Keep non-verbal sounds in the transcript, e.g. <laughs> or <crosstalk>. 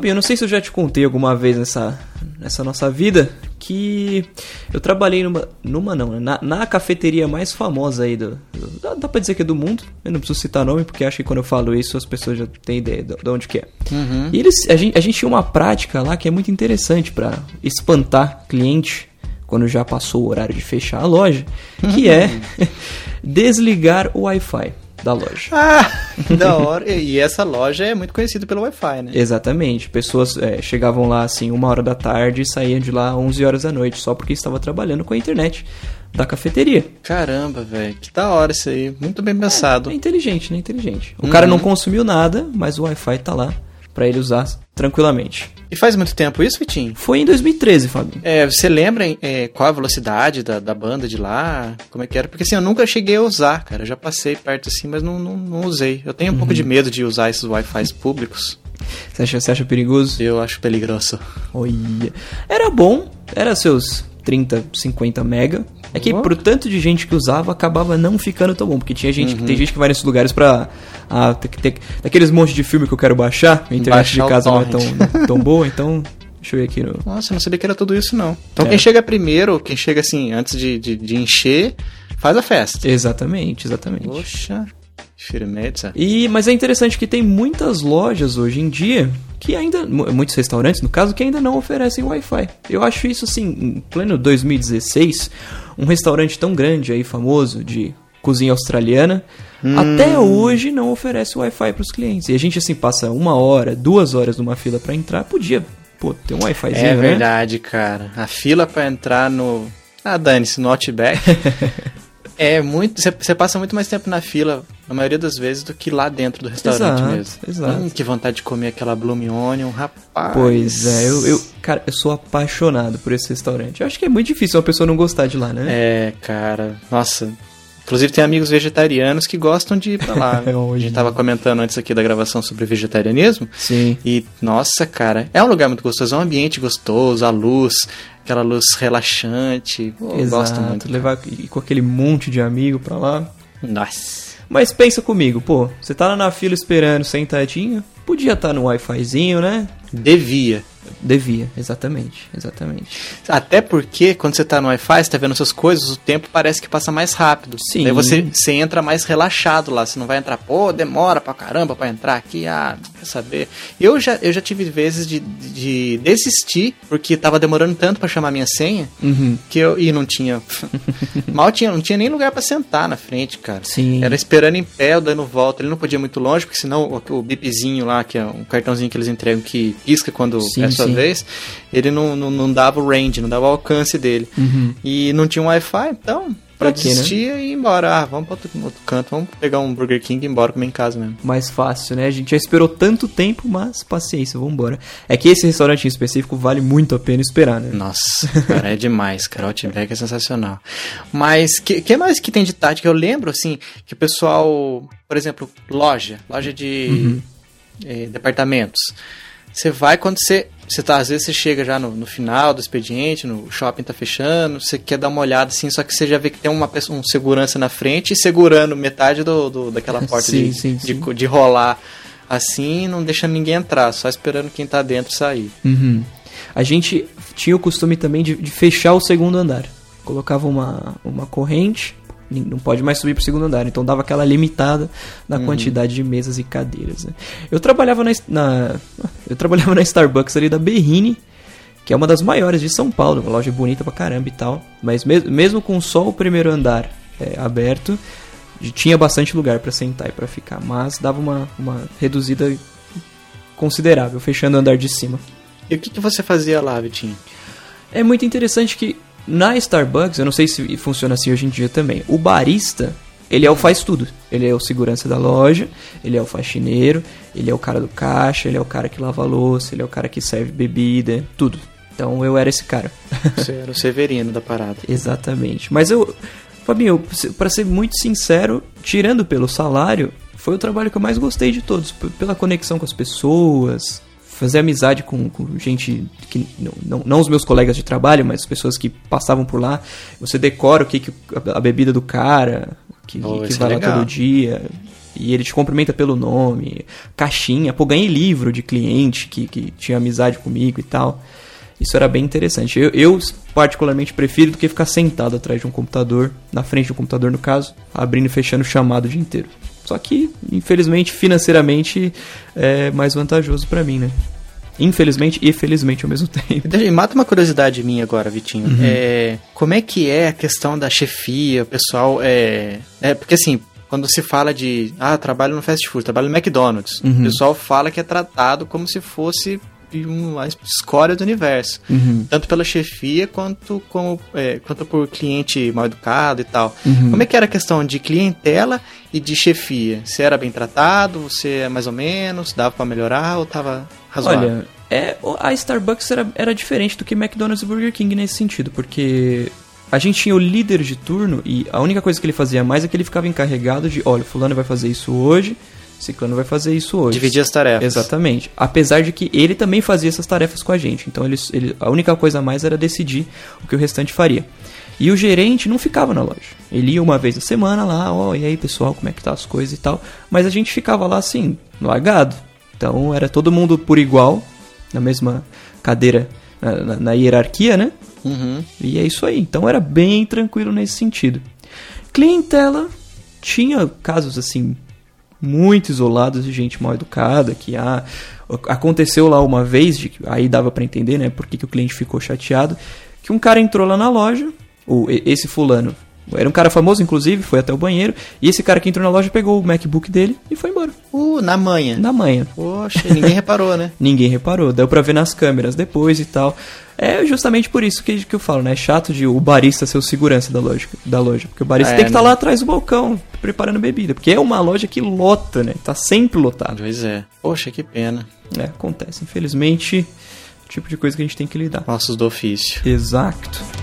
Fabinho, eu não sei se eu já te contei alguma vez nessa, nessa nossa vida que eu trabalhei numa. numa não, né? na, na cafeteria mais famosa aí do. do dá, dá pra dizer que é do mundo. Eu não preciso citar nome, porque acho que quando eu falo isso as pessoas já têm ideia de, de onde que é. Uhum. E eles, a, gente, a gente tinha uma prática lá que é muito interessante pra espantar cliente quando já passou o horário de fechar a loja, que é <laughs> desligar o Wi-Fi da loja. <laughs> Ah, da hora. E essa loja é muito conhecida pelo Wi-Fi, né? Exatamente. Pessoas é, chegavam lá assim uma hora da tarde e saíam de lá 11 horas da noite só porque estava trabalhando com a internet da cafeteria. Caramba, velho. Que da hora isso aí. Muito bem pensado. É inteligente, né? Inteligente. O cara não consumiu nada, mas o Wi-Fi tá lá pra ele usar tranquilamente. E faz muito tempo isso, Vitinho? Foi em 2013, Fabinho. É, você lembra é, qual a velocidade da, da banda de lá? Como é que era? Porque assim, eu nunca cheguei a usar, cara. Eu já passei perto assim, mas não, não, não usei. Eu tenho um pouco de medo de usar esses Wi-Fi públicos. Você acha, você acha perigoso? Eu acho peligroso. Olha. Era bom, era seus 30, 50 mega. É que Oh. pro tanto de gente que usava, acabava não ficando tão bom. Porque tinha gente, Uhum. tem gente que vai nesses lugares pra. Ah, ter, daqueles monte de filme que eu quero baixar. A internet Baixar de casa não é tão, torrent. tão <laughs> boa, então. Deixa eu ver aqui no. Nossa, não sabia que era tudo isso, não. Então É. quem chega primeiro, quem chega assim, antes de, de, de encher, faz a festa. Exatamente, exatamente. Poxa, firmeza. E, mas é interessante que tem muitas lojas hoje em dia que ainda, mu- muitos restaurantes, no caso, que ainda não oferecem Wi-Fi. Eu acho isso assim, em pleno 2016, um restaurante tão grande aí, famoso, de cozinha australiana, até hoje não oferece Wi-Fi para os clientes. E a gente assim passa uma hora, duas horas numa fila para entrar, podia, pô, ter um Wi-Fizinho, É né? verdade, cara. A fila pra entrar no. Ah, dane-se, no Outback. <laughs> é muito. Você passa muito mais tempo na fila, na maioria das vezes, do que lá dentro do restaurante Exato, mesmo. exato. Hum, que vontade de comer aquela Bloom Onion, rapaz. Pois é, eu, eu, cara, eu sou apaixonado por esse restaurante. Eu acho que é muito difícil uma pessoa não gostar de lá, né? É, cara. Nossa. Inclusive tem amigos vegetarianos que gostam de ir pra lá. <laughs> É, a gente tava comentando antes aqui da gravação sobre vegetarianismo. Sim. E, nossa, cara, é um lugar muito gostoso, é um ambiente gostoso, a luz, aquela luz relaxante. Pô, eu Exato, gosto muito. levar e com aquele monte de amigo pra lá. Nossa. Mas pensa comigo, pô, você tá lá na fila esperando sentadinho, podia estar no Wi-Fizinho, né? Devia. Devia, exatamente, exatamente. Até porque quando você tá no Wi-Fi, você tá vendo suas coisas, o tempo parece que passa mais rápido. Sim. Daí você, você entra mais relaxado lá. Você não vai entrar, pô, demora pra caramba pra entrar aqui, ah, não quer saber. Eu já, eu já tive vezes de, de desistir, porque tava demorando tanto pra chamar minha senha, Uhum. que eu. E não tinha. <laughs> mal tinha, não tinha nem lugar pra sentar na frente, cara. Sim. Era esperando em pé, ou dando volta. Ele não podia ir muito longe, porque senão o, o bipzinho lá, que é um cartãozinho que eles entregam que pisca quando Sim, é sua sim. vez, ele não, não, não dava o range, não dava o alcance dele. Uhum. E não tinha um Wi-Fi, então, pra né? desistir e ir embora. Ah, vamos pra outro, outro canto, vamos pegar um Burger King e ir embora comer em casa mesmo. Mais fácil, né? A gente já esperou tanto tempo, mas paciência, vambora. É que esse restaurante em específico vale muito a pena esperar, né? Nossa, cara, é demais, cara. O Outback é sensacional. Mas que, que mais que tem de tática? Eu lembro, assim, que o pessoal, por exemplo, loja, loja de eh, departamentos. Você vai quando você. Você tá, às vezes você chega já no, no final do expediente, no shopping tá fechando, você quer dar uma olhada assim, só que você já vê que tem uma pessoa, um segurança na frente e segurando metade do, do- daquela <laughs> porta Sim, de, sim, de, sim. de rolar assim, não deixando ninguém entrar, só esperando quem tá dentro sair. Uhum. A gente tinha o costume também de, de fechar o segundo andar. Colocava uma, uma corrente, não pode mais subir pro segundo andar, então dava aquela limitada na Uhum. quantidade de mesas e cadeiras. né? Eu trabalhava na, na- eu trabalhava na Starbucks ali da Berrine, que é uma das maiores de São Paulo, uma loja bonita pra caramba e tal. Mas mes- mesmo com só o primeiro andar é, aberto, tinha bastante lugar pra sentar e pra ficar, mas dava uma, uma reduzida considerável, fechando o andar de cima. E o que, que você fazia lá, Vitinho? É muito interessante que na Starbucks, eu não sei se funciona assim hoje em dia também, o barista, ele é o faz tudo. Ele é o segurança da loja, ele é o faxineiro, ele é o cara do caixa, ele é o cara que lava a louça, ele é o cara que serve bebida, tudo. Então eu era esse cara. <laughs> Você era o Severino da parada. Exatamente. Mas eu, Fabinho, pra ser muito sincero, tirando pelo salário, foi o trabalho que eu mais gostei de todos. Pela conexão com as pessoas, fazer amizade com, com gente que. Não, não, não os meus colegas de trabalho, mas as pessoas que passavam por lá. Você decora o que, que a, bebida do cara, que, Oh, que isso vai é lá legal. todo dia. E ele te cumprimenta pelo nome, caixinha. Pô, ganhei livro de cliente que, que tinha amizade comigo e tal. Isso era bem interessante. Eu, eu, particularmente prefiro do que ficar sentado atrás de um computador, na frente do computador no caso, abrindo e fechando chamado o dia inteiro. Só que, infelizmente, financeiramente é mais vantajoso para mim, né? Infelizmente e felizmente ao mesmo <laughs> tempo. E mata uma curiosidade minha agora, Vitinho. Uhum. É, como é que é a questão da chefia, o pessoal é, é porque assim, quando se fala de ah, trabalho no fast food, trabalho no McDonald's, uhum. o pessoal fala que é tratado como se fosse uma escória do universo. Uhum. Tanto pela chefia quanto, como, é, quanto por cliente mal educado e tal. Uhum. Como é que era a questão de clientela e de chefia? Você era bem tratado? Você é mais ou menos? Dava para melhorar ou tava razoável? Olha, é, a Starbucks era, era diferente do que McDonald's e Burger King nesse sentido, porque a gente tinha o líder de turno e a única coisa que ele fazia mais é que ele ficava encarregado de, olha, fulano vai fazer isso hoje, Ciclano vai fazer isso hoje. Dividir as tarefas. Exatamente. Apesar de que ele também fazia essas tarefas com a gente. Então ele, ele, a única coisa a mais era decidir o que o restante faria. E o gerente não ficava na loja. Ele ia uma vez a semana lá, ó, oh, e aí pessoal, como é que tá as coisas e tal. Mas a gente ficava lá assim, largado. Então era todo mundo por igual, na mesma cadeira, na, na, na hierarquia, né? Uhum. E é isso aí. Então era bem tranquilo nesse sentido. Clientela tinha casos assim muito isolados de gente mal educada, que ah, aconteceu lá uma vez, de, aí dava para entender, né, por que, que o cliente ficou chateado, que um cara entrou lá na loja, o, esse fulano, era um cara famoso, inclusive, foi até o banheiro. E esse cara que entrou na loja pegou o MacBook dele e foi embora. Uh, na manhã. Na manhã. Poxa, ninguém reparou, né? <laughs> ninguém reparou. Deu pra ver nas câmeras depois e tal. É justamente por isso que, que eu falo, né? É chato de o barista ser o segurança da loja. Da loja porque o barista é, tem que estar tá lá atrás do balcão, preparando bebida. Porque é uma loja que lota, né? Tá sempre lotado. Pois é. Poxa, que pena. É, acontece. Infelizmente, tipo de coisa que a gente tem que lidar. Nossos do ofício. Exato.